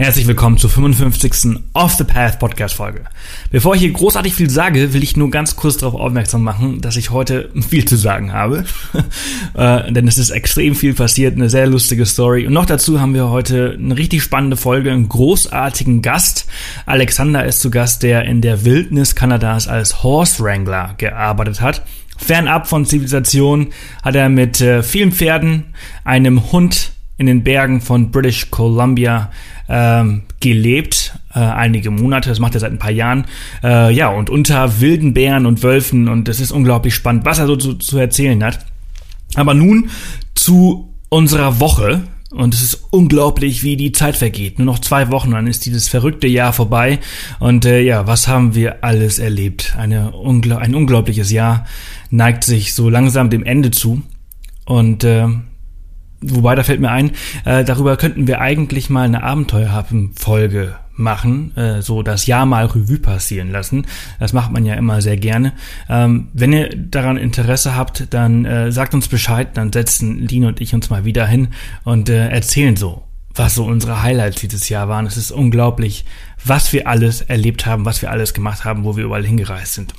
Herzlich willkommen zur 55. Off the Path Podcast Folge. Bevor ich hier großartig viel sage, will ich nur ganz kurz darauf aufmerksam machen, dass ich heute viel zu sagen habe. äh, denn es ist extrem viel passiert, eine sehr lustige Story. Und noch dazu haben wir heute eine richtig spannende Folge, einen großartigen Gast. Alexander ist zu Gast, der in der Wildnis Kanadas als Horse Wrangler gearbeitet hat. Fernab von Zivilisation hat er mit äh, vielen Pferden, einem Hund in den Bergen von British Columbia ähm, gelebt, äh, einige Monate, das macht er seit ein paar Jahren, äh, ja, und unter wilden Bären und Wölfen und es ist unglaublich spannend, was er so zu, zu erzählen hat. Aber nun zu unserer Woche, und es ist unglaublich, wie die Zeit vergeht. Nur noch zwei Wochen, dann ist dieses verrückte Jahr vorbei. Und äh, ja, was haben wir alles erlebt? Eine ungl ein unglaubliches Jahr neigt sich so langsam dem Ende zu. Und äh, Wobei, da fällt mir ein, äh, darüber könnten wir eigentlich mal eine Abenteuerhafen-Folge machen, äh, so das Jahr mal Revue passieren lassen. Das macht man ja immer sehr gerne. Ähm, wenn ihr daran Interesse habt, dann äh, sagt uns Bescheid, dann setzen Lino und ich uns mal wieder hin und äh, erzählen so, was so unsere Highlights dieses Jahr waren. Es ist unglaublich, was wir alles erlebt haben, was wir alles gemacht haben, wo wir überall hingereist sind.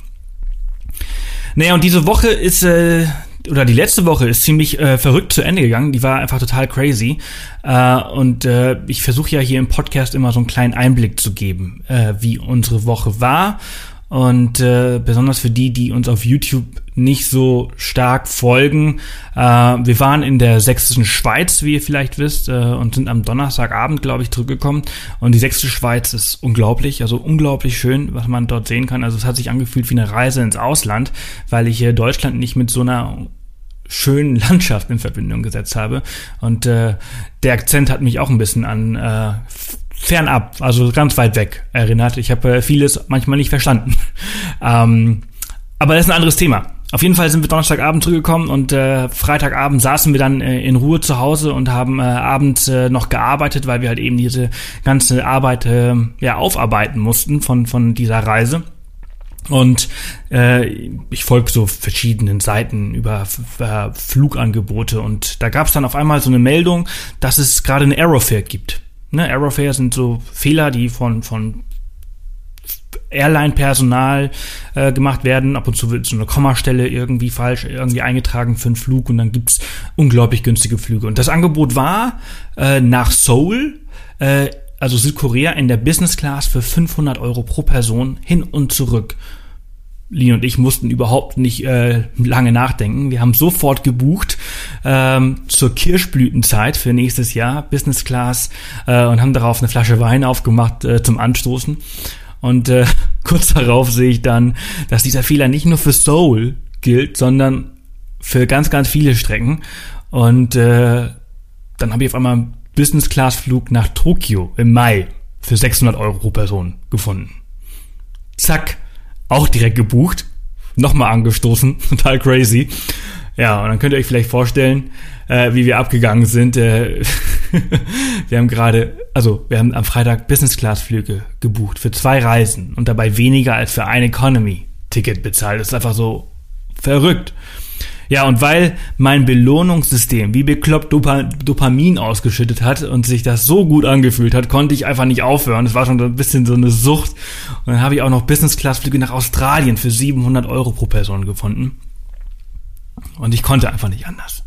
Naja, und diese Woche ist äh, oder die letzte Woche ist ziemlich äh, verrückt zu Ende gegangen. Die war einfach total crazy. Äh, und äh, ich versuche ja hier im Podcast immer so einen kleinen Einblick zu geben, äh, wie unsere Woche war und äh, besonders für die, die uns auf YouTube nicht so stark folgen. Äh, wir waren in der sächsischen Schweiz, wie ihr vielleicht wisst, äh, und sind am Donnerstagabend, glaube ich, zurückgekommen. Und die sächsische Schweiz ist unglaublich, also unglaublich schön, was man dort sehen kann. Also es hat sich angefühlt wie eine Reise ins Ausland, weil ich hier Deutschland nicht mit so einer schönen Landschaft in Verbindung gesetzt habe. Und äh, der Akzent hat mich auch ein bisschen an äh, fernab, also ganz weit weg erinnert. Ich habe äh, vieles manchmal nicht verstanden. ähm, aber das ist ein anderes Thema. Auf jeden Fall sind wir Donnerstagabend zurückgekommen und äh, Freitagabend saßen wir dann äh, in Ruhe zu Hause und haben äh, abends äh, noch gearbeitet, weil wir halt eben diese ganze Arbeit äh, ja aufarbeiten mussten von von dieser Reise. Und äh, ich folge so verschiedenen Seiten über äh, Flugangebote und da gab es dann auf einmal so eine Meldung, dass es gerade eine Aerofare gibt. Ne, Aerofare sind so Fehler, die von, von Airline-Personal äh, gemacht werden. Ab und zu wird so eine Kommastelle irgendwie falsch irgendwie eingetragen für einen Flug und dann gibt's unglaublich günstige Flüge. Und das Angebot war äh, nach Seoul, äh, also Südkorea, in der Business Class für 500 Euro pro Person hin und zurück. Lin und ich mussten überhaupt nicht äh, lange nachdenken. Wir haben sofort gebucht ähm, zur Kirschblütenzeit für nächstes Jahr, Business Class, äh, und haben darauf eine Flasche Wein aufgemacht äh, zum Anstoßen. Und äh, kurz darauf sehe ich dann, dass dieser Fehler nicht nur für Seoul gilt, sondern für ganz, ganz viele Strecken. Und äh, dann habe ich auf einmal einen Business Class Flug nach Tokio im Mai für 600 Euro pro Person gefunden. Zack auch direkt gebucht, nochmal angestoßen, total crazy. Ja, und dann könnt ihr euch vielleicht vorstellen, äh, wie wir abgegangen sind. Äh, wir haben gerade, also wir haben am Freitag Business Class Flüge gebucht für zwei Reisen und dabei weniger als für ein Economy Ticket bezahlt. Das ist einfach so verrückt. Ja, und weil mein Belohnungssystem wie bekloppt Dopamin ausgeschüttet hat und sich das so gut angefühlt hat, konnte ich einfach nicht aufhören. Das war schon ein bisschen so eine Sucht. Und dann habe ich auch noch Business-Class-Flüge nach Australien für 700 Euro pro Person gefunden. Und ich konnte einfach nicht anders.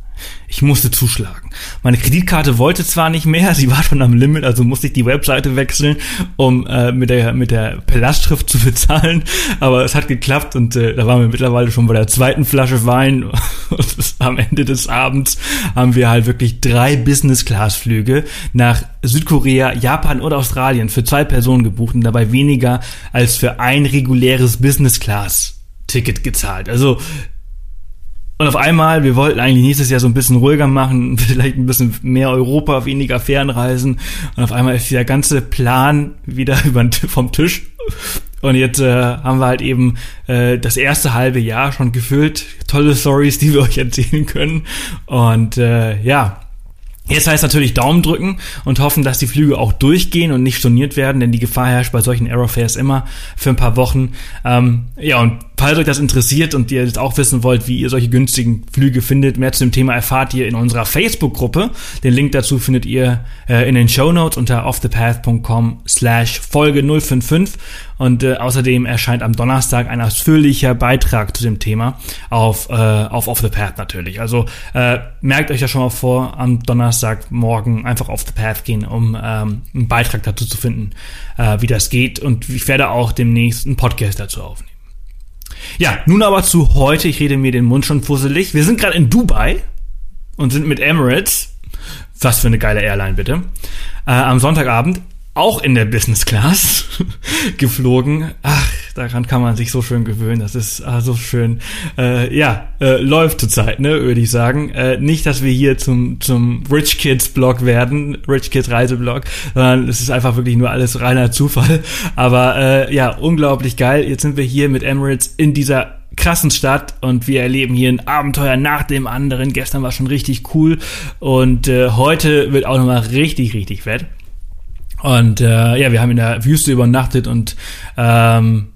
Ich musste zuschlagen. Meine Kreditkarte wollte zwar nicht mehr, sie war schon am Limit, also musste ich die Webseite wechseln, um äh, mit der mit der per Lastschrift zu bezahlen, aber es hat geklappt und äh, da waren wir mittlerweile schon bei der zweiten Flasche Wein und am Ende des Abends haben wir halt wirklich drei Business Class Flüge nach Südkorea, Japan oder Australien für zwei Personen gebucht und dabei weniger als für ein reguläres Business Class Ticket gezahlt. Also und auf einmal, wir wollten eigentlich nächstes Jahr so ein bisschen ruhiger machen, vielleicht ein bisschen mehr Europa, weniger Fernreisen. Und auf einmal ist der ganze Plan wieder vom Tisch. Und jetzt äh, haben wir halt eben äh, das erste halbe Jahr schon gefüllt. Tolle Stories, die wir euch erzählen können. Und äh, ja, Jetzt heißt natürlich Daumen drücken und hoffen, dass die Flüge auch durchgehen und nicht storniert werden, denn die Gefahr herrscht bei solchen Aerofares immer für ein paar Wochen. Ähm, ja, und falls euch das interessiert und ihr jetzt auch wissen wollt, wie ihr solche günstigen Flüge findet, mehr zu dem Thema erfahrt ihr in unserer Facebook-Gruppe. Den Link dazu findet ihr äh, in den Show Notes unter offthepath.com slash Folge 055 und äh, außerdem erscheint am Donnerstag ein ausführlicher Beitrag zu dem Thema auf, äh, auf Off the Path natürlich. Also äh, merkt euch ja schon mal vor, am Donnerstagmorgen einfach Off the Path gehen, um ähm, einen Beitrag dazu zu finden, äh, wie das geht und ich werde auch demnächst einen Podcast dazu aufnehmen. Ja, nun aber zu heute. Ich rede mir den Mund schon fusselig. Wir sind gerade in Dubai und sind mit Emirates, was für eine geile Airline bitte, äh, am Sonntagabend auch in der Business Class geflogen. Ach, daran kann man sich so schön gewöhnen. Das ist ah, so schön. Äh, ja, äh, läuft zurzeit, ne, würde ich sagen. Äh, nicht, dass wir hier zum zum Rich Kids Blog werden, Rich Kids Reiseblog, sondern es ist einfach wirklich nur alles reiner Zufall. Aber äh, ja, unglaublich geil. Jetzt sind wir hier mit Emirates in dieser krassen Stadt und wir erleben hier ein Abenteuer nach dem anderen. Gestern war schon richtig cool und äh, heute wird auch nochmal richtig, richtig fett. Und äh, ja, wir haben in der Wüste übernachtet und ähm,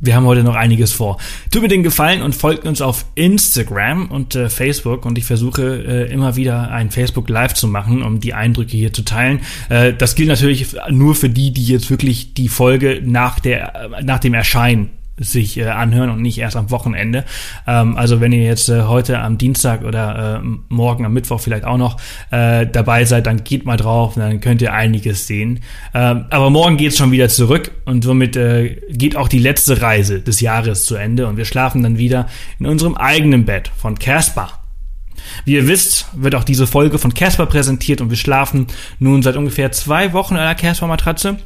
wir haben heute noch einiges vor. Tut mir den Gefallen und folgt uns auf Instagram und äh, Facebook und ich versuche äh, immer wieder ein Facebook Live zu machen, um die Eindrücke hier zu teilen. Äh, das gilt natürlich nur für die, die jetzt wirklich die Folge nach der nach dem Erscheinen sich äh, anhören und nicht erst am Wochenende. Ähm, also wenn ihr jetzt äh, heute am Dienstag oder äh, morgen am Mittwoch vielleicht auch noch äh, dabei seid, dann geht mal drauf, dann könnt ihr einiges sehen. Ähm, aber morgen geht's schon wieder zurück und somit äh, geht auch die letzte Reise des Jahres zu Ende und wir schlafen dann wieder in unserem eigenen Bett von Casper. Wie ihr wisst, wird auch diese Folge von Casper präsentiert und wir schlafen nun seit ungefähr zwei Wochen in einer Casper-Matratze.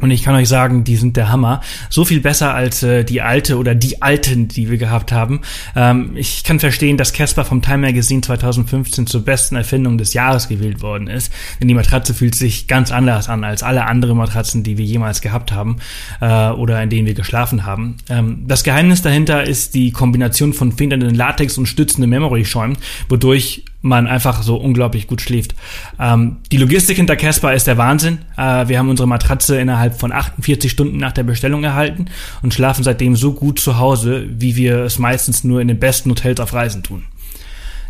Und ich kann euch sagen, die sind der Hammer. So viel besser als äh, die alte oder die alten, die wir gehabt haben. Ähm, ich kann verstehen, dass Casper vom Time Magazine 2015 zur besten Erfindung des Jahres gewählt worden ist. Denn die Matratze fühlt sich ganz anders an als alle anderen Matratzen, die wir jemals gehabt haben äh, oder in denen wir geschlafen haben. Ähm, das Geheimnis dahinter ist die Kombination von federnden Latex und stützendem Memory-Schäumen, wodurch man einfach so unglaublich gut schläft. Ähm, die Logistik hinter Casper ist der Wahnsinn. Äh, wir haben unsere Matratze innerhalb von 48 Stunden nach der Bestellung erhalten und schlafen seitdem so gut zu Hause, wie wir es meistens nur in den besten Hotels auf Reisen tun.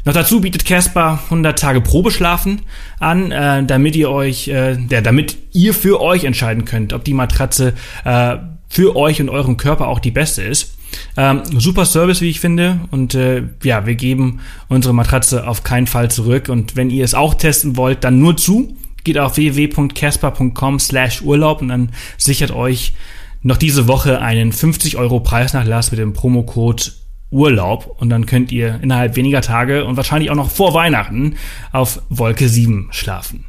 Noch dazu bietet Casper 100 Tage Probeschlafen an, äh, damit ihr euch, äh, ja, damit ihr für euch entscheiden könnt, ob die Matratze äh, für euch und euren Körper auch die beste ist. Ähm, super Service, wie ich finde. Und äh, ja, wir geben unsere Matratze auf keinen Fall zurück. Und wenn ihr es auch testen wollt, dann nur zu. Geht auf www.casper.com slash Urlaub und dann sichert euch noch diese Woche einen 50 Euro Preisnachlass mit dem Promocode Urlaub und dann könnt ihr innerhalb weniger Tage und wahrscheinlich auch noch vor Weihnachten auf Wolke 7 schlafen.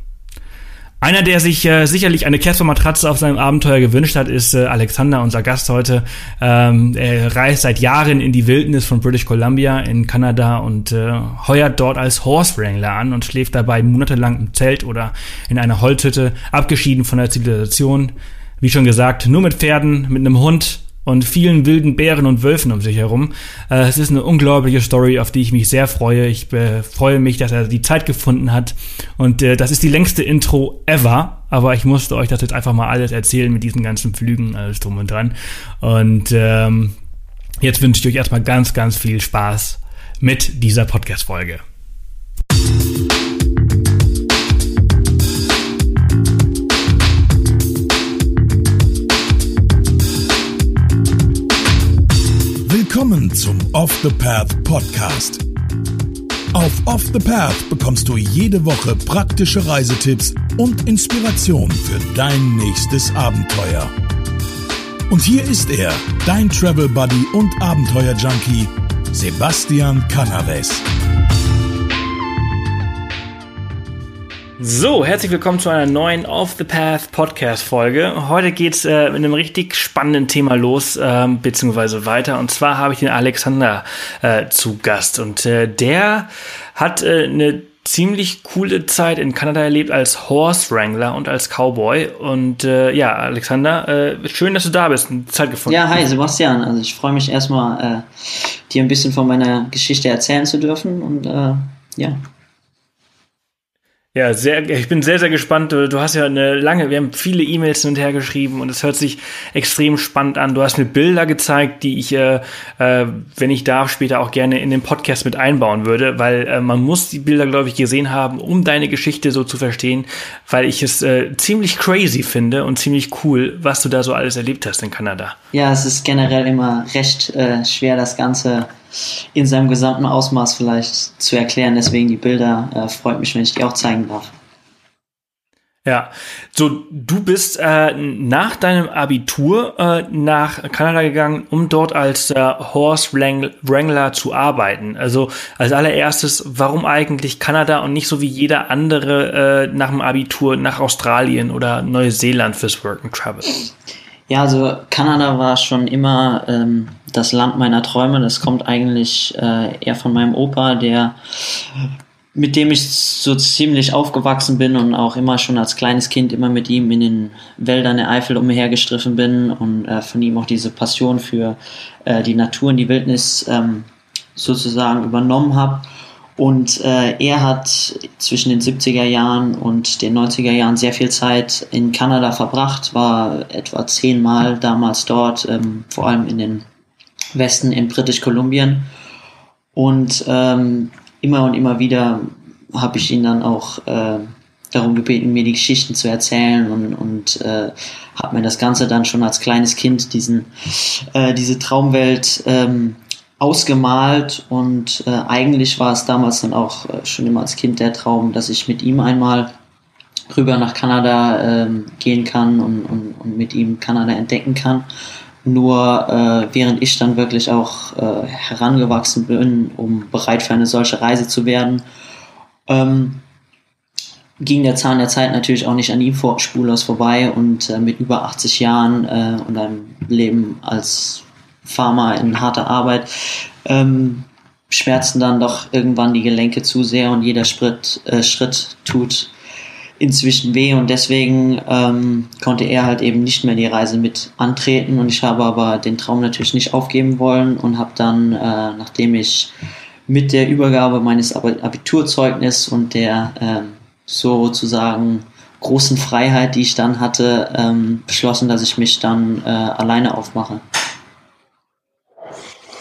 Einer, der sich äh, sicherlich eine Casper-Matratze auf seinem Abenteuer gewünscht hat, ist äh, Alexander, unser Gast heute. Ähm, er reist seit Jahren in die Wildnis von British Columbia in Kanada und äh, heuert dort als Horse Wrangler an und schläft dabei monatelang im Zelt oder in einer Holzhütte, abgeschieden von der Zivilisation. Wie schon gesagt, nur mit Pferden, mit einem Hund und vielen wilden Bären und Wölfen um sich herum. Äh, es ist eine unglaubliche Story, auf die ich mich sehr freue. Ich äh, freue mich, dass er die Zeit gefunden hat. Und äh, das ist die längste Intro ever. Aber ich musste euch das jetzt einfach mal alles erzählen mit diesen ganzen Flügen, alles drum und dran. Und ähm, jetzt wünsche ich euch erstmal ganz, ganz viel Spaß mit dieser Podcast-Folge. Zum Off the Path Podcast. Auf Off the Path bekommst du jede Woche praktische Reisetipps und Inspiration für dein nächstes Abenteuer. Und hier ist er, dein Travel Buddy und Abenteuer Junkie, Sebastian Canaves. So, herzlich willkommen zu einer neuen Off the Path Podcast Folge. Heute geht's äh, mit einem richtig spannenden Thema los, äh, beziehungsweise weiter. Und zwar habe ich den Alexander äh, zu Gast. Und äh, der hat äh, eine ziemlich coole Zeit in Kanada erlebt als Horse Wrangler und als Cowboy. Und äh, ja, Alexander, äh, schön, dass du da bist und Zeit gefunden. Ja, hi Sebastian. Also ich freue mich erstmal, äh, dir ein bisschen von meiner Geschichte erzählen zu dürfen und äh, ja. Ja, sehr, ich bin sehr, sehr gespannt. Du hast ja eine lange, wir haben viele E-Mails hin und her geschrieben und es hört sich extrem spannend an. Du hast mir Bilder gezeigt, die ich, äh, äh, wenn ich darf, später auch gerne in den Podcast mit einbauen würde, weil äh, man muss die Bilder, glaube ich, gesehen haben, um deine Geschichte so zu verstehen, weil ich es äh, ziemlich crazy finde und ziemlich cool, was du da so alles erlebt hast in Kanada. Ja, es ist generell immer recht äh, schwer, das Ganze in seinem gesamten Ausmaß vielleicht zu erklären. Deswegen die Bilder äh, freut mich, wenn ich die auch zeigen darf. Ja, so du bist äh, nach deinem Abitur äh, nach Kanada gegangen, um dort als äh, Horse Wrangler zu arbeiten. Also als allererstes, warum eigentlich Kanada und nicht so wie jeder andere äh, nach dem Abitur nach Australien oder Neuseeland fürs Work and Travel? Ja, also Kanada war schon immer ähm, das Land meiner Träume. Das kommt eigentlich äh, eher von meinem Opa, der mit dem ich so ziemlich aufgewachsen bin und auch immer schon als kleines Kind immer mit ihm in den Wäldern der Eifel umhergestriffen bin und äh, von ihm auch diese Passion für äh, die Natur und die Wildnis ähm, sozusagen übernommen habe. Und äh, er hat zwischen den 70er Jahren und den 90er Jahren sehr viel Zeit in Kanada verbracht, war etwa zehnmal damals dort, ähm, vor allem in den Westen in British Kolumbien. Und ähm, immer und immer wieder habe ich ihn dann auch äh, darum gebeten, mir die Geschichten zu erzählen und, und äh, habe mir das Ganze dann schon als kleines Kind diesen, äh, diese Traumwelt ähm, ausgemalt und äh, eigentlich war es damals dann auch äh, schon immer als Kind der Traum, dass ich mit ihm einmal rüber nach Kanada äh, gehen kann und, und, und mit ihm Kanada entdecken kann. Nur äh, während ich dann wirklich auch äh, herangewachsen bin, um bereit für eine solche Reise zu werden, ähm, ging der Zahn der Zeit natürlich auch nicht an ihm vor, spurlos vorbei und äh, mit über 80 Jahren äh, und einem Leben als Farmer in harter Arbeit ähm, schmerzen dann doch irgendwann die Gelenke zu sehr und jeder Schritt, äh, Schritt tut inzwischen weh und deswegen ähm, konnte er halt eben nicht mehr die Reise mit antreten und ich habe aber den Traum natürlich nicht aufgeben wollen und habe dann, äh, nachdem ich mit der Übergabe meines Abiturzeugnisses und der äh, sozusagen großen Freiheit, die ich dann hatte, ähm, beschlossen, dass ich mich dann äh, alleine aufmache.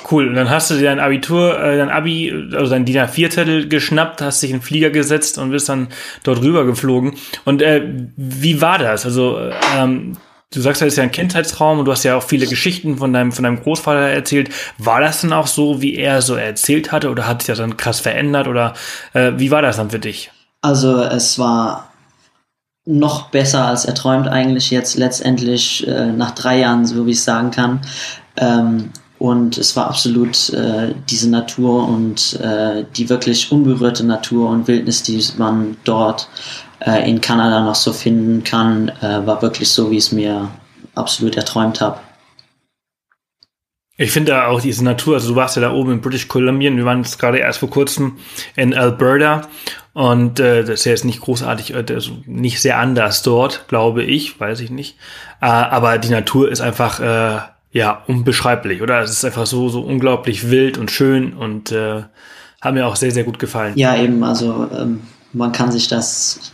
Cool. Und dann hast du dir dein Abitur, äh, dein Abi, also dein DIN A4-Zettel geschnappt, hast dich in den Flieger gesetzt und bist dann dort rüber geflogen. Und äh, wie war das? Also, ähm, du sagst, das ist ja ein Kindheitsraum und du hast ja auch viele Geschichten von deinem, von deinem Großvater erzählt. War das dann auch so, wie er so erzählt hatte oder hat sich das dann krass verändert oder äh, wie war das dann für dich? Also, es war noch besser als erträumt eigentlich jetzt letztendlich äh, nach drei Jahren, so wie ich sagen kann. Ähm, und es war absolut äh, diese Natur und äh, die wirklich unberührte Natur und Wildnis, die man dort äh, in Kanada noch so finden kann, äh, war wirklich so, wie ich es mir absolut erträumt habe. Ich finde auch diese Natur, also du warst ja da oben in British Columbia, wir waren jetzt gerade erst vor kurzem in Alberta und äh, das ist ja jetzt nicht großartig, also nicht sehr anders dort, glaube ich, weiß ich nicht. Äh, aber die Natur ist einfach äh, ja, unbeschreiblich, oder? Es ist einfach so, so unglaublich wild und schön und äh, hat mir auch sehr, sehr gut gefallen. Ja, eben, also ähm, man kann sich das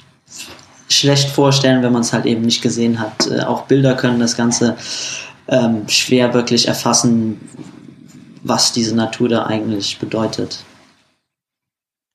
schlecht vorstellen, wenn man es halt eben nicht gesehen hat. Äh, auch Bilder können das Ganze ähm, schwer wirklich erfassen, was diese Natur da eigentlich bedeutet.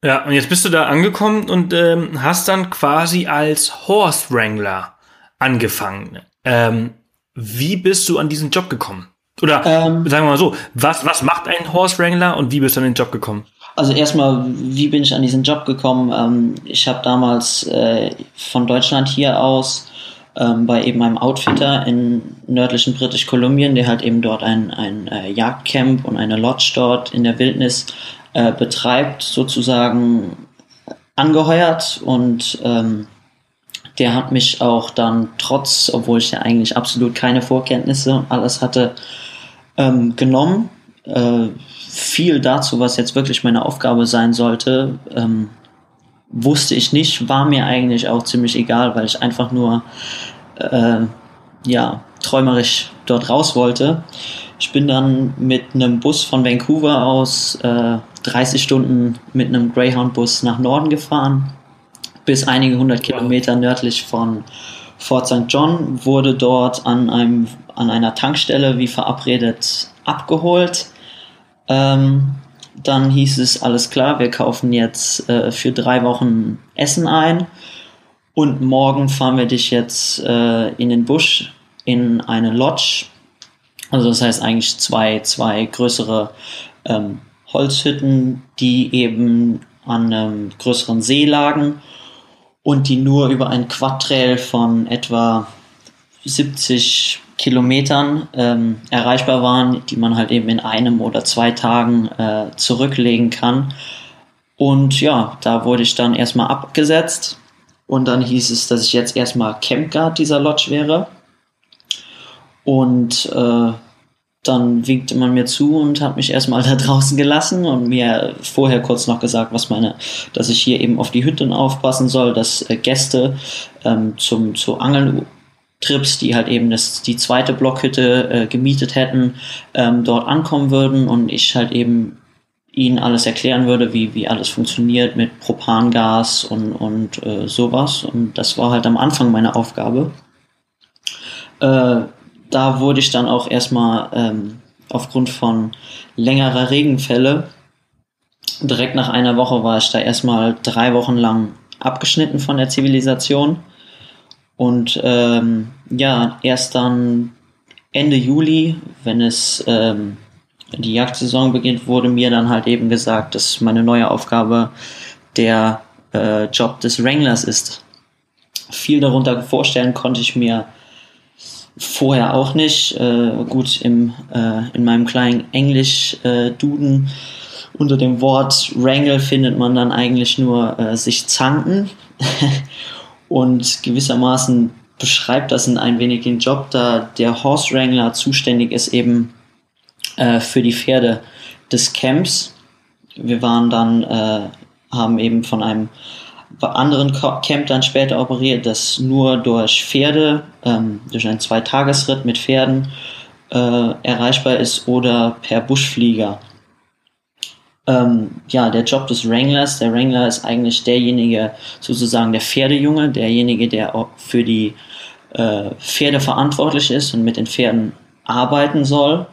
Ja, und jetzt bist du da angekommen und ähm, hast dann quasi als Horse Wrangler angefangen. Ähm, wie bist du an diesen Job gekommen? Oder ähm, sagen wir mal so, was, was macht ein Horse Wrangler und wie bist du an den Job gekommen? Also erstmal, wie bin ich an diesen Job gekommen? Ähm, ich habe damals äh, von Deutschland hier aus ähm, bei eben einem Outfitter in nördlichen British Kolumbien, der halt eben dort ein, ein äh, Jagdcamp und eine Lodge dort in der Wildnis äh, betreibt, sozusagen angeheuert und ähm, der hat mich auch dann trotz, obwohl ich ja eigentlich absolut keine Vorkenntnisse und alles hatte, ähm, genommen. Äh, viel dazu, was jetzt wirklich meine Aufgabe sein sollte, ähm, wusste ich nicht, war mir eigentlich auch ziemlich egal, weil ich einfach nur äh, ja, träumerisch dort raus wollte. Ich bin dann mit einem Bus von Vancouver aus äh, 30 Stunden mit einem Greyhound-Bus nach Norden gefahren bis einige hundert Kilometer nördlich von Fort St. John, wurde dort an, einem, an einer Tankstelle wie verabredet abgeholt. Ähm, dann hieß es, alles klar, wir kaufen jetzt äh, für drei Wochen Essen ein und morgen fahren wir dich jetzt äh, in den Busch in eine Lodge. Also das heißt eigentlich zwei, zwei größere ähm, Holzhütten, die eben an einem größeren See lagen und die nur über ein Quadtrail von etwa 70 Kilometern ähm, erreichbar waren, die man halt eben in einem oder zwei Tagen äh, zurücklegen kann. Und ja, da wurde ich dann erstmal abgesetzt und dann hieß es, dass ich jetzt erstmal Campguard dieser Lodge wäre. Und äh, dann winkte man mir zu und hat mich erstmal da draußen gelassen und mir vorher kurz noch gesagt, was meine, dass ich hier eben auf die Hütten aufpassen soll, dass äh, Gäste ähm, zum zu Angeltrips, die halt eben das, die zweite Blockhütte äh, gemietet hätten, ähm, dort ankommen würden und ich halt eben ihnen alles erklären würde, wie, wie alles funktioniert mit Propangas und, und äh, sowas. Und das war halt am Anfang meine Aufgabe. Äh, da wurde ich dann auch erstmal ähm, aufgrund von längerer Regenfälle, direkt nach einer Woche war ich da erstmal drei Wochen lang abgeschnitten von der Zivilisation. Und ähm, ja, erst dann Ende Juli, wenn es ähm, die Jagdsaison beginnt, wurde mir dann halt eben gesagt, dass meine neue Aufgabe der äh, Job des Wranglers ist. Viel darunter vorstellen konnte ich mir vorher auch nicht. Äh, gut, im, äh, in meinem kleinen Englisch-Duden äh, unter dem Wort Wrangle findet man dann eigentlich nur äh, sich zanken. Und gewissermaßen beschreibt das ein wenig den Job, da der Horse Wrangler zuständig ist eben äh, für die Pferde des Camps. Wir waren dann, äh, haben eben von einem anderen Camp dann später operiert, das nur durch Pferde, ähm, durch einen Zweitagesritt mit Pferden äh, erreichbar ist oder per Buschflieger. Ähm, ja, der Job des Wranglers, der Wrangler ist eigentlich derjenige, sozusagen der Pferdejunge, derjenige, der für die äh, Pferde verantwortlich ist und mit den Pferden arbeiten soll.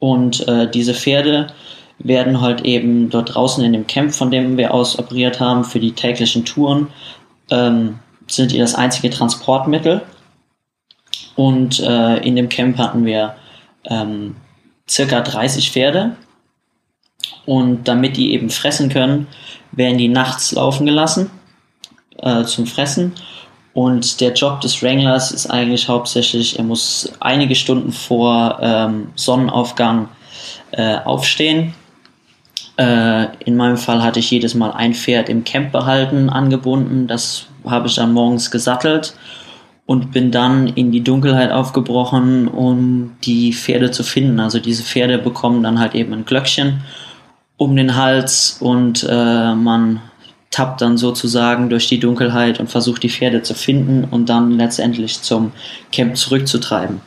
Und äh, diese Pferde werden halt eben dort draußen in dem Camp, von dem wir aus operiert haben, für die täglichen Touren, ähm, sind die das einzige Transportmittel. Und äh, in dem Camp hatten wir ähm, circa 30 Pferde. Und damit die eben fressen können, werden die nachts laufen gelassen äh, zum Fressen. Und der Job des Wranglers ist eigentlich hauptsächlich, er muss einige Stunden vor ähm, Sonnenaufgang äh, aufstehen in meinem Fall hatte ich jedes Mal ein Pferd im Camp behalten, angebunden. Das habe ich dann morgens gesattelt und bin dann in die Dunkelheit aufgebrochen, um die Pferde zu finden. Also diese Pferde bekommen dann halt eben ein Glöckchen um den Hals und äh, man tappt dann sozusagen durch die Dunkelheit und versucht die Pferde zu finden und dann letztendlich zum Camp zurückzutreiben.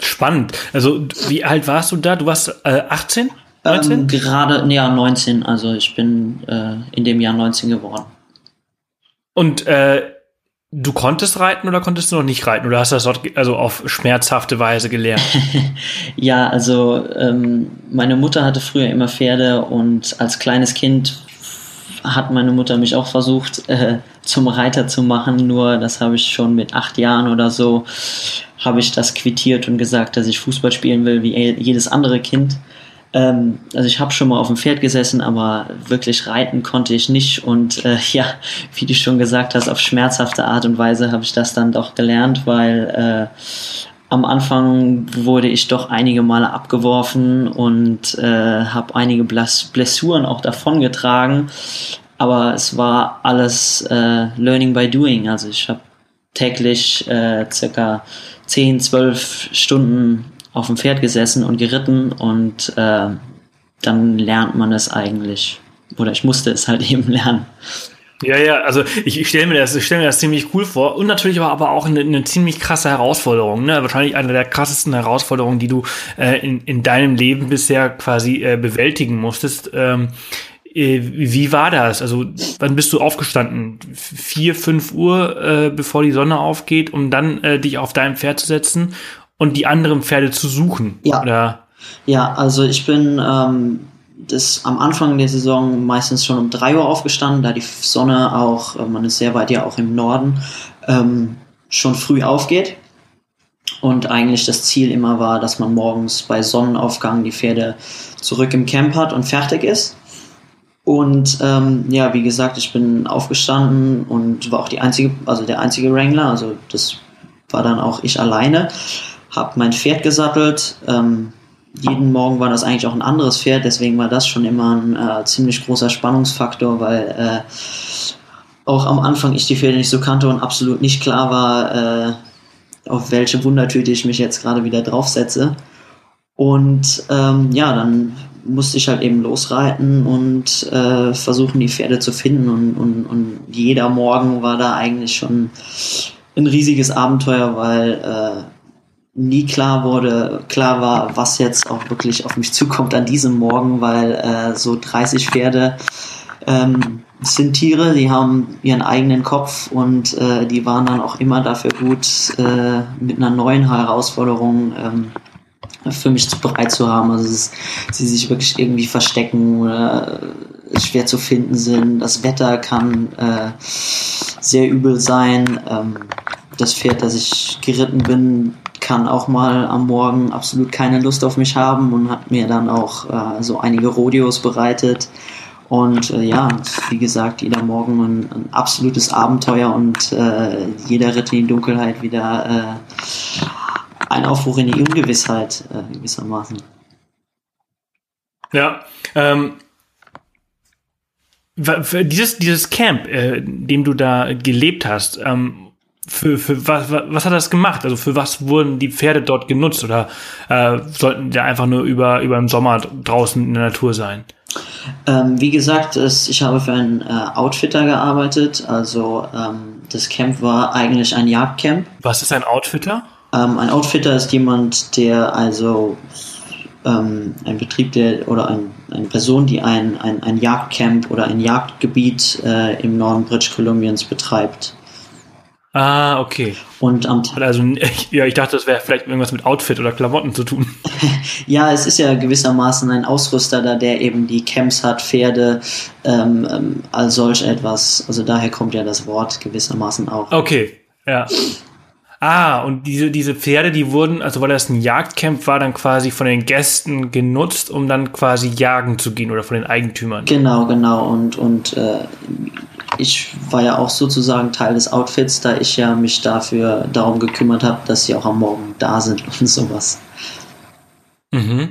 Spannend. Also wie alt warst du da? Du warst äh, 18? 19? Ähm, gerade, ja, 19. Also ich bin äh, in dem Jahr 19 geworden. Und äh, du konntest reiten oder konntest du noch nicht reiten? Oder hast du das dort also auf schmerzhafte Weise gelernt? ja, also ähm, meine Mutter hatte früher immer Pferde und als kleines Kind hat meine Mutter mich auch versucht äh, zum Reiter zu machen, nur das habe ich schon mit acht Jahren oder so, habe ich das quittiert und gesagt, dass ich Fußball spielen will wie jedes andere Kind. Ähm, also ich habe schon mal auf dem Pferd gesessen, aber wirklich reiten konnte ich nicht. Und äh, ja, wie du schon gesagt hast, auf schmerzhafte Art und Weise habe ich das dann doch gelernt, weil äh, am Anfang wurde ich doch einige Male abgeworfen und äh, habe einige Blessuren auch davongetragen. Aber es war alles äh, Learning by Doing. Also ich habe täglich äh, circa 10, 12 Stunden auf dem Pferd gesessen und geritten und äh, dann lernt man es eigentlich. Oder ich musste es halt eben lernen. Ja, ja, also ich, ich stelle mir, das, stell mir das ziemlich cool vor und natürlich war aber auch eine, eine ziemlich krasse Herausforderung, ne? wahrscheinlich eine der krassesten Herausforderungen, die du äh, in, in deinem Leben bisher quasi äh, bewältigen musstest. Ähm, äh, wie war das? Also, wann bist du aufgestanden? Vier, fünf Uhr, äh, bevor die Sonne aufgeht, um dann äh, dich auf dein Pferd zu setzen und die anderen Pferde zu suchen? Ja. Oder? Ja, also ich bin ähm, das am Anfang der Saison meistens schon um drei Uhr aufgestanden, da die Sonne auch, äh, man ist sehr weit ja auch im Norden, ähm, schon früh aufgeht. Und eigentlich das Ziel immer war, dass man morgens bei Sonnenaufgang die Pferde zurück im Camp hat und fertig ist. Und ähm, ja, wie gesagt, ich bin aufgestanden und war auch die einzige, also der einzige Wrangler, also das war dann auch ich alleine, habe mein Pferd gesattelt. Ähm, jeden Morgen war das eigentlich auch ein anderes Pferd, deswegen war das schon immer ein äh, ziemlich großer Spannungsfaktor, weil äh, auch am Anfang ich die Pferde nicht so kannte und absolut nicht klar war, äh, auf welche Wundertüte ich mich jetzt gerade wieder draufsetze. Und ähm, ja, dann musste ich halt eben losreiten und äh, versuchen, die Pferde zu finden. Und, und, und jeder Morgen war da eigentlich schon ein riesiges Abenteuer, weil äh, nie klar wurde, klar war, was jetzt auch wirklich auf mich zukommt an diesem Morgen, weil äh, so 30 Pferde ähm, sind Tiere, die haben ihren eigenen Kopf und äh, die waren dann auch immer dafür gut, äh, mit einer neuen Herausforderung ähm, für mich bereit zu haben. Also es, sie sich wirklich irgendwie verstecken oder schwer zu finden sind. Das Wetter kann äh, sehr übel sein. Ähm, das Pferd, das ich geritten bin, kann auch mal am Morgen absolut keine Lust auf mich haben und hat mir dann auch äh, so einige Rodeos bereitet. Und äh, ja, wie gesagt, jeder Morgen ein, ein absolutes Abenteuer und äh, jeder Ritt in die Dunkelheit wieder äh, ein Aufbruch in die Ungewissheit äh, gewissermaßen. Ja, ähm, dieses, dieses Camp, äh, in dem du da gelebt hast, ähm, für, für was, was hat das gemacht? Also für was wurden die Pferde dort genutzt oder äh, sollten die einfach nur über, über im Sommer draußen in der Natur sein? Ähm, wie gesagt, es, ich habe für einen äh, Outfitter gearbeitet. Also ähm, das Camp war eigentlich ein Jagdcamp. Was ist ein Outfitter? Ähm, ein Outfitter ist jemand, der also ähm, ein Betrieb, der oder ein, eine Person, die ein, ein, ein Jagdcamp oder ein Jagdgebiet äh, im Norden British Columbians betreibt. Ah, okay. Und am also ja, ich dachte, das wäre vielleicht irgendwas mit Outfit oder Klamotten zu tun. ja, es ist ja gewissermaßen ein Ausrüster da, der eben die Camps hat, Pferde, ähm, ähm, all solch etwas. Also daher kommt ja das Wort gewissermaßen auch. Okay, ja. Ah, und diese, diese Pferde, die wurden, also weil das ein Jagdcamp war, dann quasi von den Gästen genutzt, um dann quasi jagen zu gehen oder von den Eigentümern. Genau, genau. Und, und äh, ich war ja auch sozusagen Teil des Outfits, da ich ja mich dafür darum gekümmert habe, dass sie auch am Morgen da sind und sowas. Mhm.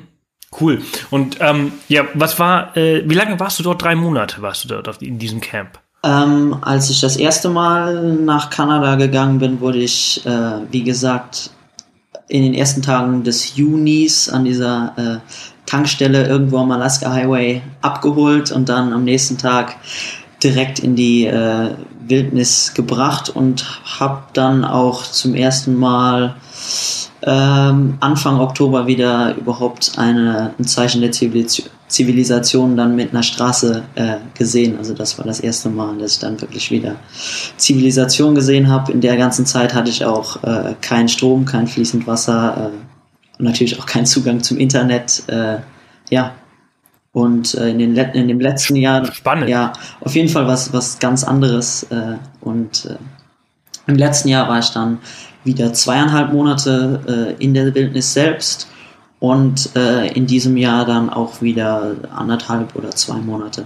Cool. Und ähm, ja, was war, äh, wie lange warst du dort? Drei Monate warst du dort in diesem Camp? Ähm, als ich das erste Mal nach Kanada gegangen bin, wurde ich, äh, wie gesagt, in den ersten Tagen des Junis an dieser äh, Tankstelle irgendwo am Alaska Highway abgeholt und dann am nächsten Tag direkt in die äh, Wildnis gebracht und habe dann auch zum ersten Mal ähm, Anfang Oktober wieder überhaupt eine, ein Zeichen der Zivilisation dann mit einer Straße äh, gesehen. Also das war das erste Mal, dass ich dann wirklich wieder Zivilisation gesehen habe. In der ganzen Zeit hatte ich auch äh, keinen Strom, kein fließend Wasser äh, und natürlich auch keinen Zugang zum Internet. Äh, ja, und äh, in, den in dem letzten Jahr. Spannend. Ja, auf jeden Fall was, was ganz anderes. Äh, und äh, im letzten Jahr war ich dann wieder zweieinhalb Monate äh, in der Wildnis selbst und äh, in diesem Jahr dann auch wieder anderthalb oder zwei Monate.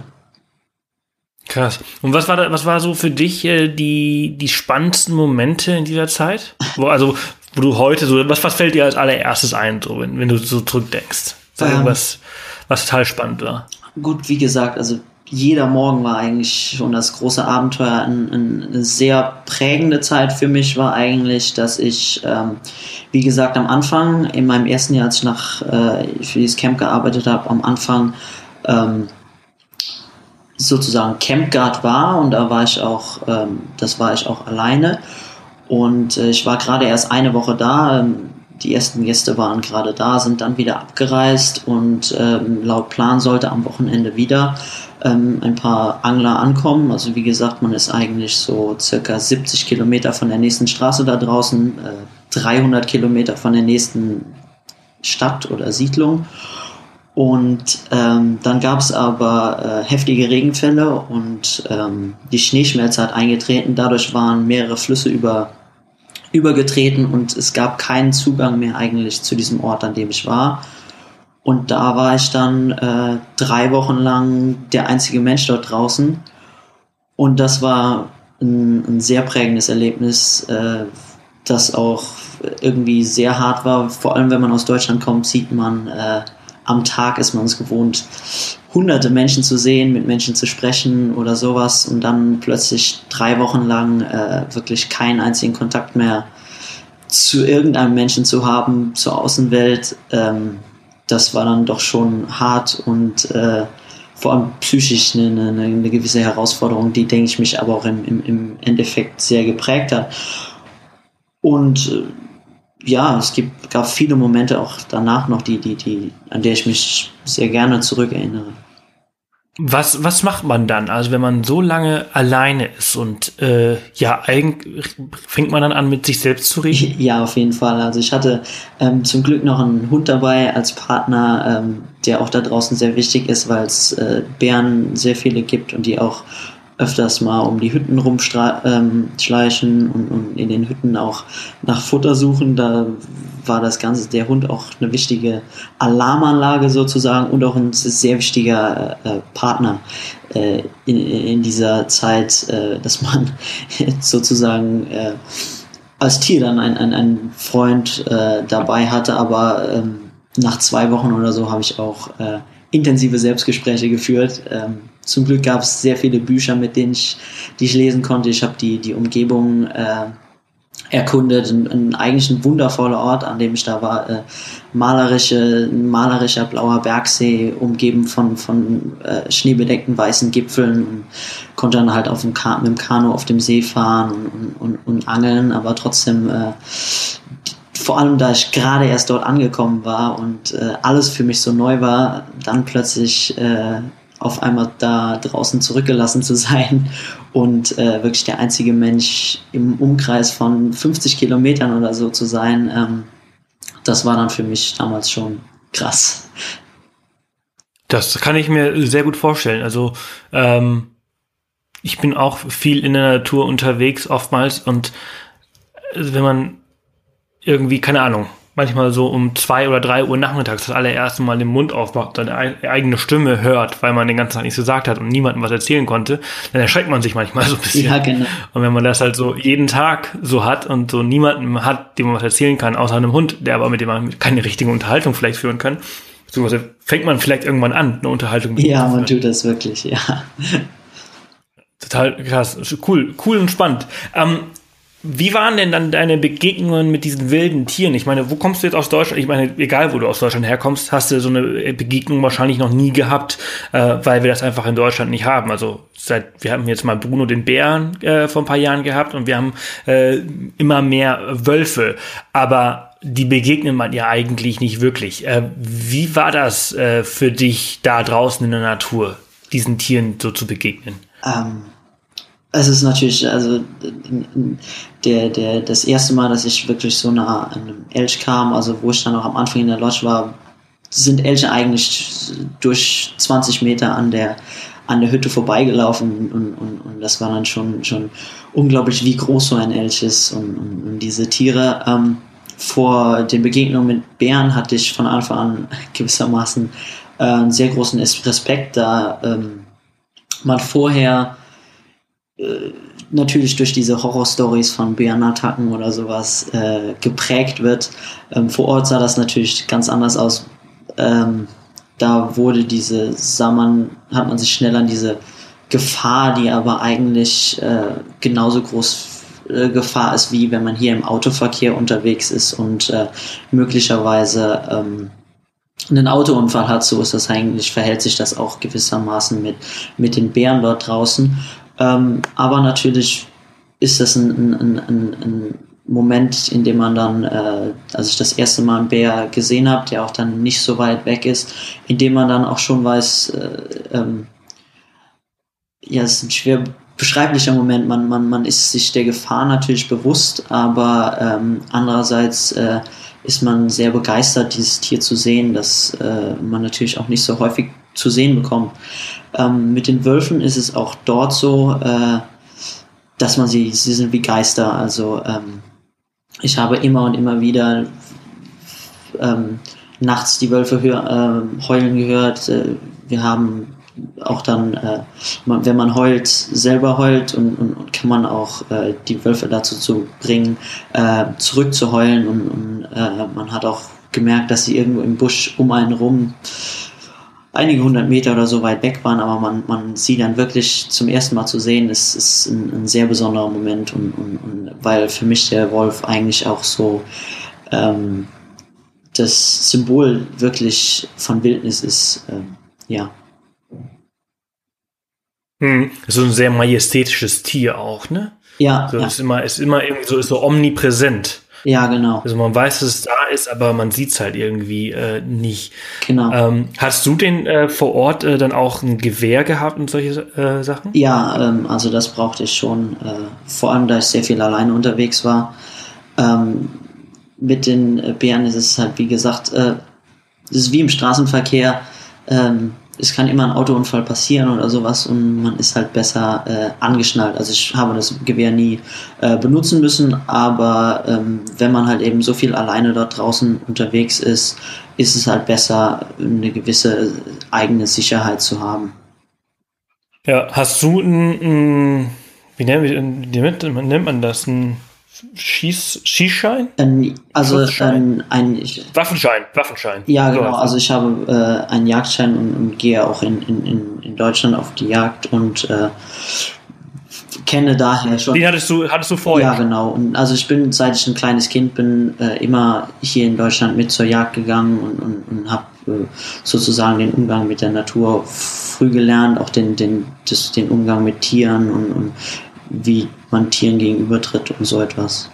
Krass. Und was war da, was war so für dich äh, die, die spannendsten Momente in dieser Zeit? Wo, also, wo du heute so, was, was fällt dir als allererstes ein, so, wenn, wenn du so zurückdenkst? So ähm, irgendwas, was total spannend war. Gut, wie gesagt, also jeder Morgen war eigentlich schon das große Abenteuer. Ein, ein, eine sehr prägende Zeit für mich war eigentlich, dass ich, ähm, wie gesagt, am Anfang, in meinem ersten Jahr, als ich nach, äh, für dieses Camp gearbeitet habe, am Anfang ähm, sozusagen Campguard war und da war ich auch, ähm, das war ich auch alleine. Und äh, ich war gerade erst eine Woche da. Ähm, die ersten Gäste waren gerade da, sind dann wieder abgereist und ähm, laut Plan sollte am Wochenende wieder ähm, ein paar Angler ankommen. Also wie gesagt, man ist eigentlich so circa 70 Kilometer von der nächsten Straße da draußen, äh, 300 Kilometer von der nächsten Stadt oder Siedlung. Und ähm, dann gab es aber äh, heftige Regenfälle und ähm, die Schneeschmelze hat eingetreten. Dadurch waren mehrere Flüsse über, übergetreten und es gab keinen Zugang mehr eigentlich zu diesem Ort, an dem ich war. Und da war ich dann äh, drei Wochen lang der einzige Mensch dort draußen. Und das war ein, ein sehr prägendes Erlebnis, äh, das auch irgendwie sehr hart war. Vor allem, wenn man aus Deutschland kommt, sieht man äh, am Tag ist man es gewohnt, hunderte Menschen zu sehen, mit Menschen zu sprechen oder sowas und dann plötzlich drei Wochen lang äh, wirklich keinen einzigen Kontakt mehr zu irgendeinem Menschen zu haben, zur Außenwelt, ähm, das war dann doch schon hart und äh, vor allem psychisch eine, eine, eine, gewisse Herausforderung, die, denke ich, mich aber auch im, im, im Endeffekt sehr geprägt hat. Und äh, ja, es gibt, gab viele Momente auch danach noch, die, die, die, an der ich mich sehr gerne zurückerinnere. Was, was macht man dann? Also wenn man so lange alleine ist und äh, ja, eigentlich fängt man dann an, mit sich selbst zu reden? Ja, auf jeden Fall. Also ich hatte ähm, zum Glück noch einen Hund dabei als Partner, ähm, der auch da draußen sehr wichtig ist, weil es äh, Bären sehr viele gibt und die auch öfters mal um die Hütten rumschleichen ähm, und, und, in den Hütten auch nach Futter suchen. Da war das Ganze, der Hund auch eine wichtige Alarmanlage sozusagen und auch ein sehr wichtiger äh, Partner äh, in, in, dieser Zeit, äh, dass man sozusagen äh, als Tier dann einen ein Freund äh, dabei hatte, aber ähm, nach zwei Wochen oder so habe ich auch äh, intensive Selbstgespräche geführt. Ähm, zum Glück gab es sehr viele Bücher, mit denen ich, die ich lesen konnte. Ich habe die, die Umgebung äh, erkundet. Ein, ein, eigentlich ein wundervoller Ort, an dem ich da war. Äh, malerische, malerischer blauer Bergsee, umgeben von, von äh, schneebedeckten weißen Gipfeln. Und konnte dann halt auf dem Ka mit dem Kanu auf dem See fahren und, und, und angeln, aber trotzdem äh, vor allem da ich gerade erst dort angekommen war und äh, alles für mich so neu war, dann plötzlich äh, auf einmal da draußen zurückgelassen zu sein und äh, wirklich der einzige Mensch im Umkreis von 50 Kilometern oder so zu sein, ähm, das war dann für mich damals schon krass. Das kann ich mir sehr gut vorstellen. Also ähm, ich bin auch viel in der Natur unterwegs oftmals und wenn man irgendwie, keine Ahnung, manchmal so um zwei oder drei Uhr nachmittags das allererste Mal den Mund aufmacht, seine eigene Stimme hört, weil man den ganzen Tag nichts gesagt hat und niemandem was erzählen konnte, dann erschreckt man sich manchmal so ein bisschen. Ja, genau. Und wenn man das halt so jeden Tag so hat und so niemandem hat, dem man was erzählen kann, außer einem Hund, der aber mit dem man keine richtige Unterhaltung vielleicht führen kann, so fängt man vielleicht irgendwann an, eine Unterhaltung zu Ja, man tut das wirklich, ja. Total krass, cool, cool und spannend. Ähm, wie waren denn dann deine Begegnungen mit diesen wilden Tieren? Ich meine, wo kommst du jetzt aus Deutschland? Ich meine, egal wo du aus Deutschland herkommst, hast du so eine Begegnung wahrscheinlich noch nie gehabt, äh, weil wir das einfach in Deutschland nicht haben. Also seit wir haben jetzt mal Bruno den Bären äh, vor ein paar Jahren gehabt und wir haben äh, immer mehr Wölfe, aber die begegnen man ja eigentlich nicht wirklich. Äh, wie war das äh, für dich da draußen in der Natur, diesen Tieren so zu begegnen? Um ähm, es ist natürlich, also der, der, das erste Mal, dass ich wirklich so nah an einem Elch kam, also wo ich dann noch am Anfang in der Lodge war, sind Elche eigentlich durch 20 Meter an der, an der Hütte vorbeigelaufen und, und, und das war dann schon, schon unglaublich, wie groß so ein Elch ist und, und, und diese Tiere. Ähm, vor den Begegnungen mit Bären hatte ich von Anfang an gewissermaßen äh, einen sehr großen Respekt, da ähm, man vorher äh, natürlich durch diese Horrorstories von Bärenattacken oder sowas äh, geprägt wird. Ähm, vor Ort sah das natürlich ganz anders aus. Ähm, da wurde diese, sah man, hat man sich schnell an diese Gefahr, die aber eigentlich äh, genauso groß äh, Gefahr ist, wie wenn man hier im Autoverkehr unterwegs ist und äh, möglicherweise ähm, einen Autounfall hat, so ist das eigentlich, verhält sich das auch gewissermaßen mit, mit den Bären dort draußen. Ähm, aber natürlich ist das ein, ein, ein, ein, Moment, in dem man dann, äh, als ich das erste Mal einen Bär gesehen habe, der auch dann nicht so weit weg ist, in dem man dann auch schon weiß, äh, ähm, ja, es ist ein schwer beschreiblicher Moment. Man, man, man ist sich der Gefahr natürlich bewusst, aber ähm, andererseits äh, ist man sehr begeistert, dieses Tier zu sehen, das äh, man natürlich auch nicht so häufig zu sehen bekommt. Ähm, mit den Wölfen ist es auch dort so, äh, dass man sie, sie sind wie Geister. Also ähm, ich habe immer und immer wieder ähm, nachts die Wölfe hör, äh, heulen gehört. Äh, wir haben auch dann, äh, man, wenn man heult, selber heult und, und, und kann man auch äh, die Wölfe dazu zu bringen, äh, zurückzuheulen und, und äh, man hat auch gemerkt, dass sie irgendwo im Busch um einen rum einige hundert Meter oder so weit weg waren, aber man, man sie dann wirklich zum ersten Mal zu sehen, ist, ist ein, ein sehr besonderer Moment und, und, und, weil für mich der Wolf eigentlich auch so ähm, das Symbol wirklich von Wildnis ist, ähm, ja. Hm. So ein sehr majestätisches Tier auch, ne? Ja. So ja. ist immer, ist immer irgendwie so, ist so omnipräsent. Ja, genau. Also man weiß, dass es da ist, aber man sieht es halt irgendwie äh, nicht. Genau. Ähm, hast du denn äh, vor Ort äh, dann auch ein Gewehr gehabt und solche äh, Sachen? Ja, ähm, also das brauchte ich schon. Äh, vor allem, da ich sehr viel alleine unterwegs war. Ähm, mit den Bären ist es halt, wie gesagt, äh, es ist wie im Straßenverkehr. Ähm, es kann immer ein Autounfall passieren oder sowas und man ist halt besser äh, angeschnallt. Also ich habe das Gewehr nie äh, benutzen müssen, aber ähm, wenn man halt eben so viel alleine dort draußen unterwegs ist, ist es halt besser, eine gewisse eigene Sicherheit zu haben. Ja, hast du ein, ein wie nennt, nennt man das, ein Schieß, Schießschein? Ähm, also ein, ein ich, Waffenschein, Waffenschein. Ja, genau. So also ich habe äh, einen Jagdschein und, und gehe auch in, in, in Deutschland auf die Jagd und äh, kenne daher schon. Den hattest du, hattest du vorher? Ja, genau. Und also ich bin, seit ich ein kleines Kind bin, äh, immer hier in Deutschland mit zur Jagd gegangen und, und, und habe äh, sozusagen den Umgang mit der Natur früh gelernt, auch den, den, das, den Umgang mit Tieren und, und wie man Tieren gegenübertritt und so etwas.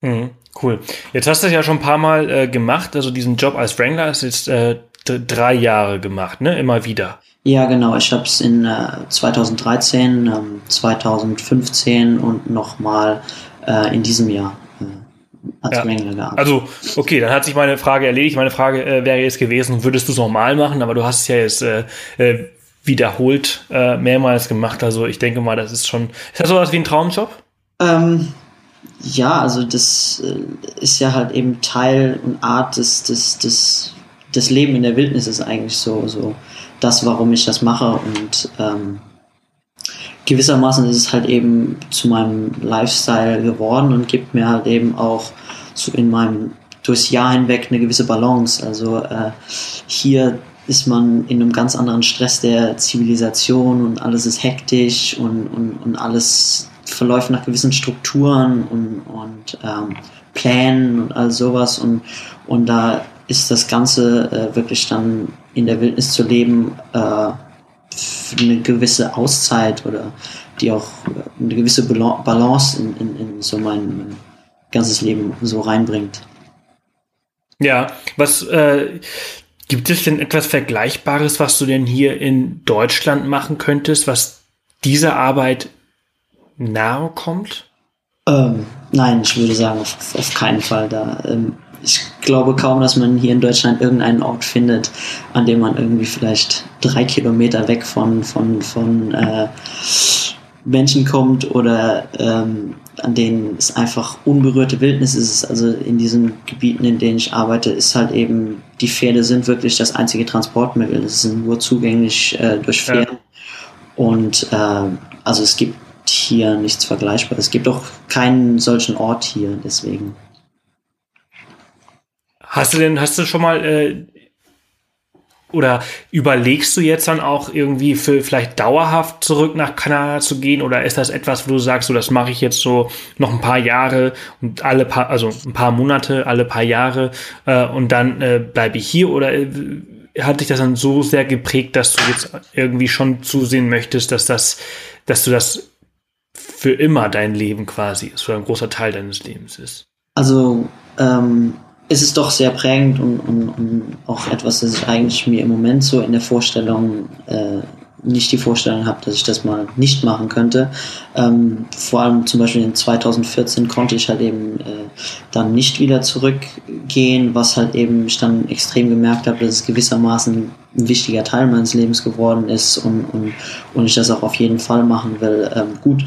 Mhm, cool. Jetzt hast du es ja schon ein paar Mal äh, gemacht, also diesen Job als Wrangler ist jetzt äh, drei Jahre gemacht, ne? Immer wieder. Ja, genau. Ich habe es in äh, 2013, ähm, 2015 und nochmal äh, in diesem Jahr äh, als ja. Wrangler. Also, okay, dann hat sich meine Frage erledigt. Meine Frage äh, wäre jetzt gewesen, würdest du es nochmal machen? Aber du hast es ja jetzt äh, äh, wiederholt äh, mehrmals gemacht. Also ich denke mal, das ist schon. Ist das sowas wie ein Traumjob? Ähm, ja, also das äh, ist ja halt eben Teil und Art des, des, des, des Leben in der Wildnis ist eigentlich so, so das, warum ich das mache. Und ähm, gewissermaßen ist es halt eben zu meinem Lifestyle geworden und gibt mir halt eben auch so in meinem durchs Jahr hinweg eine gewisse Balance. Also äh, hier ist man in einem ganz anderen Stress der Zivilisation und alles ist hektisch und, und, und alles verläuft nach gewissen Strukturen und, und ähm, Plänen und all sowas und, und da ist das Ganze äh, wirklich dann in der Wildnis zu leben äh, eine gewisse Auszeit oder die auch eine gewisse Balance in, in, in so mein, mein ganzes Leben so reinbringt. Ja, was äh, Gibt es denn etwas Vergleichbares, was du denn hier in Deutschland machen könntest, was dieser Arbeit nahe kommt? Ähm, nein, ich würde sagen, auf, auf keinen Fall. Da, ähm, ich glaube kaum, dass man hier in Deutschland irgendeinen Ort findet, an dem man irgendwie vielleicht drei Kilometer weg von, von, von äh, Menschen kommt oder ähm, an denen es einfach unberührte Wildnis ist. Also in diesen Gebieten, in denen ich arbeite, ist halt eben, die Pferde sind wirklich das einzige Transportmittel. Das sind nur zugänglich äh, durch Pferde. Ja. Und äh, also es gibt hier nichts Vergleichbares. Es gibt auch keinen solchen Ort hier, deswegen. Hast du denn, hast du schon mal äh, oder überlegst du jetzt dann auch irgendwie für vielleicht dauerhaft zurück nach Kanada zu gehen oder ist das etwas, wo du sagst, so das mache ich jetzt so noch ein paar Jahre und alle paar, also ein paar Monate, alle paar Jahre äh, und dann äh, bleibe ich hier oder äh, hat dich das dann so sehr geprägt, dass du jetzt irgendwie schon zusehen möchtest, dass das, dass du das für immer dein Leben quasi ist oder ein großer Teil deines Lebens ist? Also ähm, ist es doch sehr prägend und, und, und, auch etwas, das ich eigentlich mir im Moment so in der Vorstellung äh, nicht die Vorstellung habe, dass ich das mal nicht machen könnte. Ähm, vor allem zum Beispiel in 2014 konnte ich halt eben äh, dann nicht wieder zurückgehen, was halt eben ich dann extrem gemerkt habe, dass es gewissermaßen ein wichtiger Teil meines Lebens geworden ist und, und, und ich das auch auf jeden Fall machen will. Ähm, gut,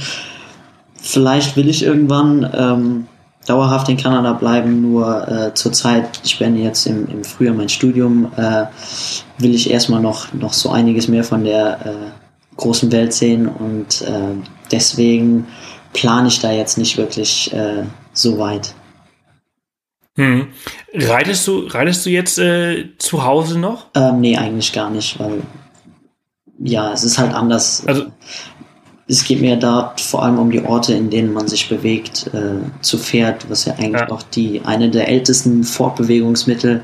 vielleicht will ich irgendwann ähm, dauerhaft in Kanada bleiben, nur äh, zurzeit, ich beende jetzt im, im Frühjahr mein Studium, äh, will ich erstmal noch, noch so einiges mehr von der äh, großen Welt sehen und äh, deswegen plane ich da jetzt nicht wirklich äh, so weit. Hm. Reitest du, reitest du jetzt äh, zu Hause noch? Ähm, nee, eigentlich gar nicht, weil ja, es ist halt anders. Also es geht mir da vor allem um die Orte, in denen man sich bewegt, äh, zu Pferd, was ja eigentlich ja. auch die eine der ältesten Fortbewegungsmittel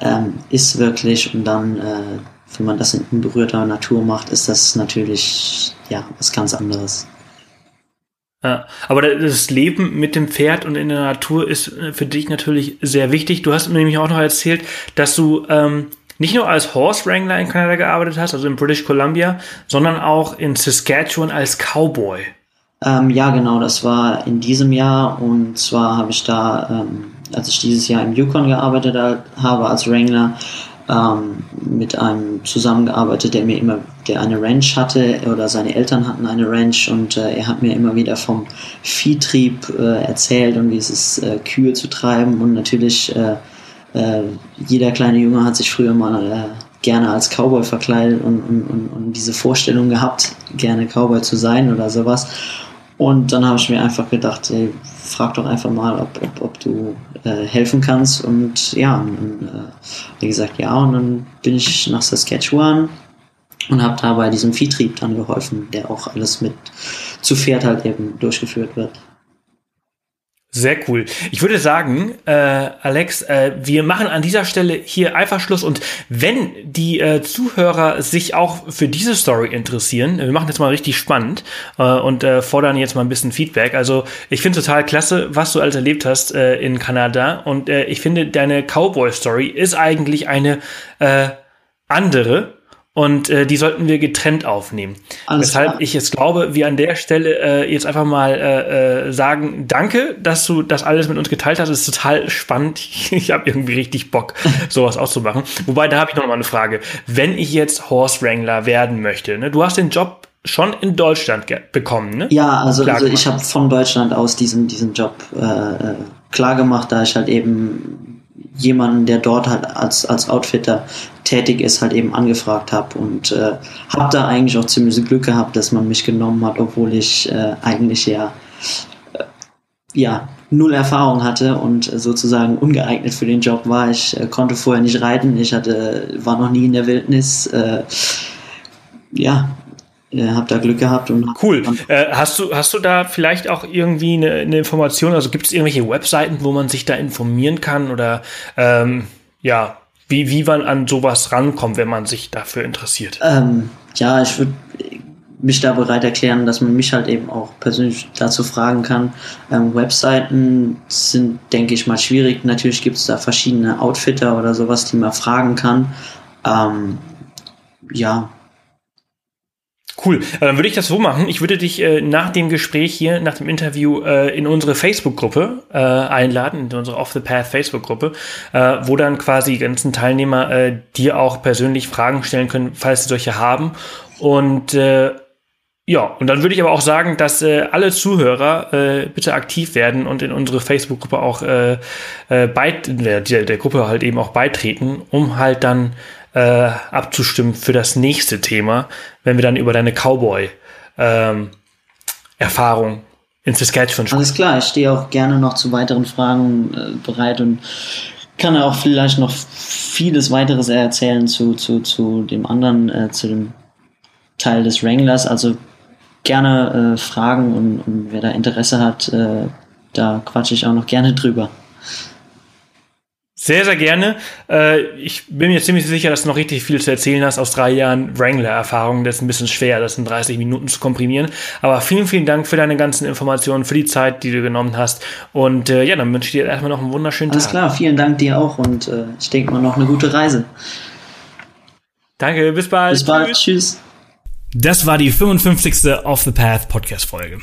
ähm, ist wirklich. Und dann, äh, wenn man das in unberührter Natur macht, ist das natürlich ja was ganz anderes. Ja, aber das Leben mit dem Pferd und in der Natur ist äh, für dich natürlich sehr wichtig. Du hast mir nämlich auch noch erzählt, dass du ähm, nicht nur als Horse Wrangler in Kanada gearbeitet hast, also in British Columbia, sondern auch in Saskatchewan als Cowboy. Ähm, ja, genau, das war in diesem Jahr und zwar habe ich da, ähm, als ich dieses Jahr im Yukon gearbeitet habe als Wrangler, ähm, mit einem zusammengearbeitet, der mir immer, der eine Ranch hatte oder seine Eltern hatten eine Ranch und äh, er hat mir immer wieder vom Viehtrieb äh, erzählt und wie es ist, äh, Kühe zu treiben und natürlich äh, jeder kleine Junge hat sich früher mal äh, gerne als Cowboy verkleidet und, und, und, und, diese Vorstellung gehabt, gerne Cowboy zu sein oder sowas. Und dann habe ich mir einfach gedacht, ey, frag doch einfach mal, ob, ob, ob du äh, helfen kannst. Und ja, und, äh, wie gesagt, ja. Und dann bin ich nach Saskatchewan und habe da bei diesem Viehtrieb dann geholfen, der auch alles mit zu Pferd halt eben durchgeführt wird. Sehr cool. Ich würde sagen, äh, Alex, äh, wir machen an dieser Stelle hier einfach Schluss. Und wenn die äh, Zuhörer sich auch für diese Story interessieren, wir machen das mal richtig spannend äh, und äh, fordern jetzt mal ein bisschen Feedback. Also ich finde total klasse, was du alles erlebt hast äh, in Kanada. Und äh, ich finde, deine Cowboy-Story ist eigentlich eine äh, andere und äh, die sollten wir getrennt aufnehmen. Alles Weshalb klar. ich jetzt glaube, wir an der Stelle äh, jetzt einfach mal äh, äh, sagen, danke, dass du das alles mit uns geteilt hast. Das ist total spannend. Ich habe irgendwie richtig Bock, sowas auszumachen. Wobei, da habe ich noch mal eine Frage. Wenn ich jetzt Horse Wrangler werden möchte, ne, du hast den Job schon in Deutschland bekommen, ne? Ja, also, also ich habe von Deutschland aus diesen, diesen Job äh, äh klar gemacht, da ich halt eben jemanden, der dort halt als, als Outfitter tätig ist, halt eben angefragt habe und äh, habe da eigentlich auch ziemlich Glück gehabt, dass man mich genommen hat, obwohl ich äh, eigentlich ja äh, ja null Erfahrung hatte und sozusagen ungeeignet für den Job war. Ich äh, konnte vorher nicht reiten, ich hatte war noch nie in der Wildnis. Äh, ja, äh, habe da Glück gehabt und cool. Äh, hast du hast du da vielleicht auch irgendwie eine, eine Information? Also gibt es irgendwelche Webseiten, wo man sich da informieren kann oder ähm, ja, wie wie man an sowas rankommt, wenn man sich dafür interessiert? Ähm, ja, ich würde mich da bereit erklären, dass man mich halt eben auch persönlich dazu fragen kann. Ähm, Webseiten sind, denke ich mal, schwierig. Natürlich gibt es da verschiedene Outfitter oder sowas, die man fragen kann. Ähm, ja, Cool. Dann würde ich das so machen. Ich würde dich äh, nach dem Gespräch hier, nach dem Interview, äh, in unsere Facebook-Gruppe äh, einladen, in unsere Off the Path Facebook-Gruppe, äh, wo dann quasi die ganzen Teilnehmer äh, dir auch persönlich Fragen stellen können, falls sie solche haben. Und äh, ja, und dann würde ich aber auch sagen, dass äh, alle Zuhörer äh, bitte aktiv werden und in unsere Facebook-Gruppe auch äh, äh, bei der, der Gruppe halt eben auch beitreten, um halt dann äh, abzustimmen für das nächste Thema, wenn wir dann über deine Cowboy-Erfahrung ähm, in Saskatchewan sprechen. Alles klar, ich stehe auch gerne noch zu weiteren Fragen äh, bereit und kann auch vielleicht noch vieles weiteres erzählen zu, zu, zu dem anderen, äh, zu dem Teil des Wranglers. Also gerne äh, fragen und, und, wer da Interesse hat, äh, da quatsche ich auch noch gerne drüber. Sehr, sehr gerne. Äh, ich bin mir ziemlich sicher, dass du noch richtig viel zu erzählen hast aus drei Jahren Wrangler-Erfahrung. Das ist ein bisschen schwer, das in 30 Minuten zu komprimieren. Aber vielen, vielen Dank für deine ganzen Informationen, für die Zeit, die du genommen hast. Und äh, ja, dann wünsche ich dir erstmal noch einen wunderschönen Alles Tag. Alles klar, vielen Dank dir auch und äh, ich denke mal noch eine gute Reise. Danke, bis bald. Bis bald, tschüss. tschüss. Das war die 55. Off the Path Podcast Folge.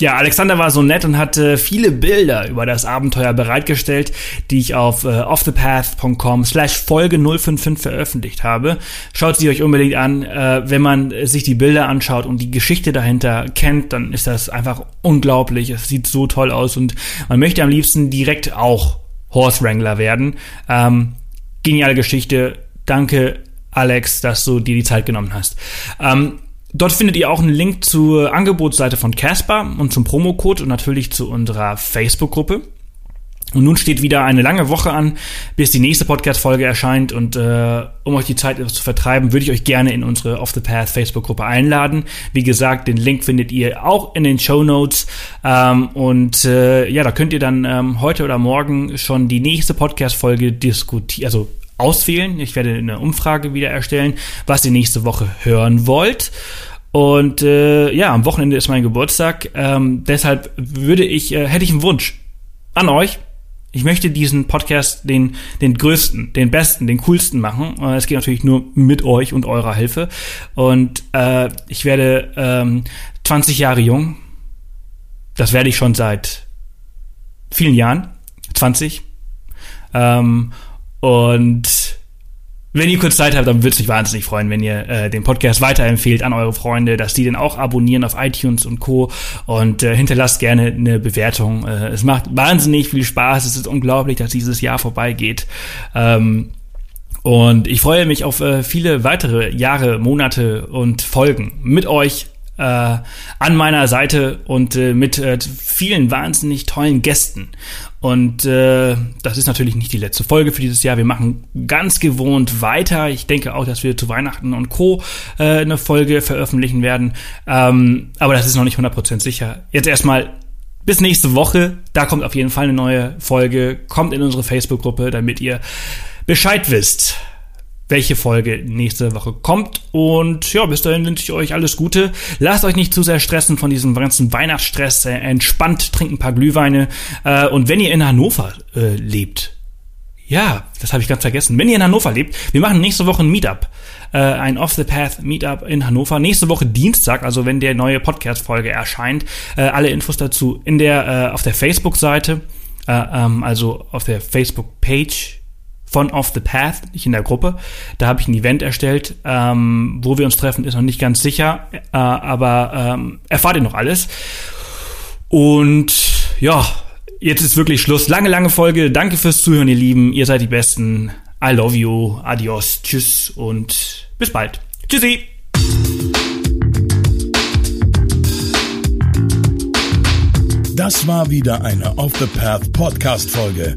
Ja, Alexander war so nett und hat äh, viele Bilder über das Abenteuer bereitgestellt, die ich auf äh, offthepath.com slash Folge 055 veröffentlicht habe. Schaut sie euch unbedingt an. Äh, wenn man sich die Bilder anschaut und die Geschichte dahinter kennt, dann ist das einfach unglaublich. Es sieht so toll aus und man möchte am liebsten direkt auch Horse Wrangler werden. Ähm, geniale Geschichte. Danke, Alex, dass du dir die Zeit genommen hast. Ähm, Dort findet ihr auch einen Link zur Angebotsseite von Casper und zum Promocode und natürlich zu unserer Facebook-Gruppe. Und nun steht wieder eine lange Woche an, bis die nächste Podcast-Folge erscheint. Und äh, um euch die Zeit etwas zu vertreiben, würde ich euch gerne in unsere Off the Path Facebook-Gruppe einladen. Wie gesagt, den Link findet ihr auch in den Show Notes. Ähm, und äh, ja, da könnt ihr dann ähm, heute oder morgen schon die nächste Podcast-Folge diskutieren, also auswählen. Ich werde eine Umfrage wieder erstellen, was ihr nächste Woche hören wollt. Und äh, ja, am Wochenende ist mein Geburtstag. Ähm, deshalb würde ich, äh, hätte ich einen Wunsch an euch. Ich möchte diesen Podcast den, den größten, den besten, den coolsten machen. Und es geht natürlich nur mit euch und eurer Hilfe. Und äh, ich werde ähm, 20 Jahre jung. Das werde ich schon seit vielen Jahren. 20. Ähm, und wenn ihr kurz Zeit habt, dann würde es mich wahnsinnig freuen, wenn ihr äh, den Podcast weiterempfehlt an eure Freunde, dass die den auch abonnieren auf iTunes und Co. Und äh, hinterlasst gerne eine Bewertung. Äh, es macht wahnsinnig viel Spaß. Es ist unglaublich, dass dieses Jahr vorbeigeht. Ähm, und ich freue mich auf äh, viele weitere Jahre, Monate und Folgen mit euch äh, an meiner Seite und äh, mit äh, vielen wahnsinnig tollen Gästen. Und äh, das ist natürlich nicht die letzte Folge für dieses Jahr. Wir machen ganz gewohnt weiter. Ich denke auch, dass wir zu Weihnachten und Co. Äh, eine Folge veröffentlichen werden. Ähm, aber das ist noch nicht 100% sicher. Jetzt erstmal bis nächste Woche. Da kommt auf jeden Fall eine neue Folge. Kommt in unsere Facebook-Gruppe, damit ihr Bescheid wisst welche Folge nächste Woche kommt. Und ja, bis dahin wünsche ich euch alles Gute. Lasst euch nicht zu sehr stressen von diesem ganzen Weihnachtsstress. Äh, entspannt, trinkt ein paar Glühweine. Äh, und wenn ihr in Hannover äh, lebt, ja, das habe ich ganz vergessen. Wenn ihr in Hannover lebt, wir machen nächste Woche ein Meetup. Äh, ein Off the Path Meetup in Hannover. Nächste Woche Dienstag, also wenn der neue Podcast-Folge erscheint. Äh, alle Infos dazu in der, äh, auf der Facebook-Seite, äh, ähm, also auf der Facebook-Page von Off the Path, nicht in der Gruppe. Da habe ich ein Event erstellt, ähm, wo wir uns treffen, ist noch nicht ganz sicher, äh, aber ähm, erfahrt ihr noch alles. Und ja, jetzt ist wirklich Schluss. Lange, lange Folge. Danke fürs Zuhören, ihr Lieben. Ihr seid die Besten. I love you. Adios. Tschüss und bis bald. Tschüssi. Das war wieder eine Off the Path Podcast Folge.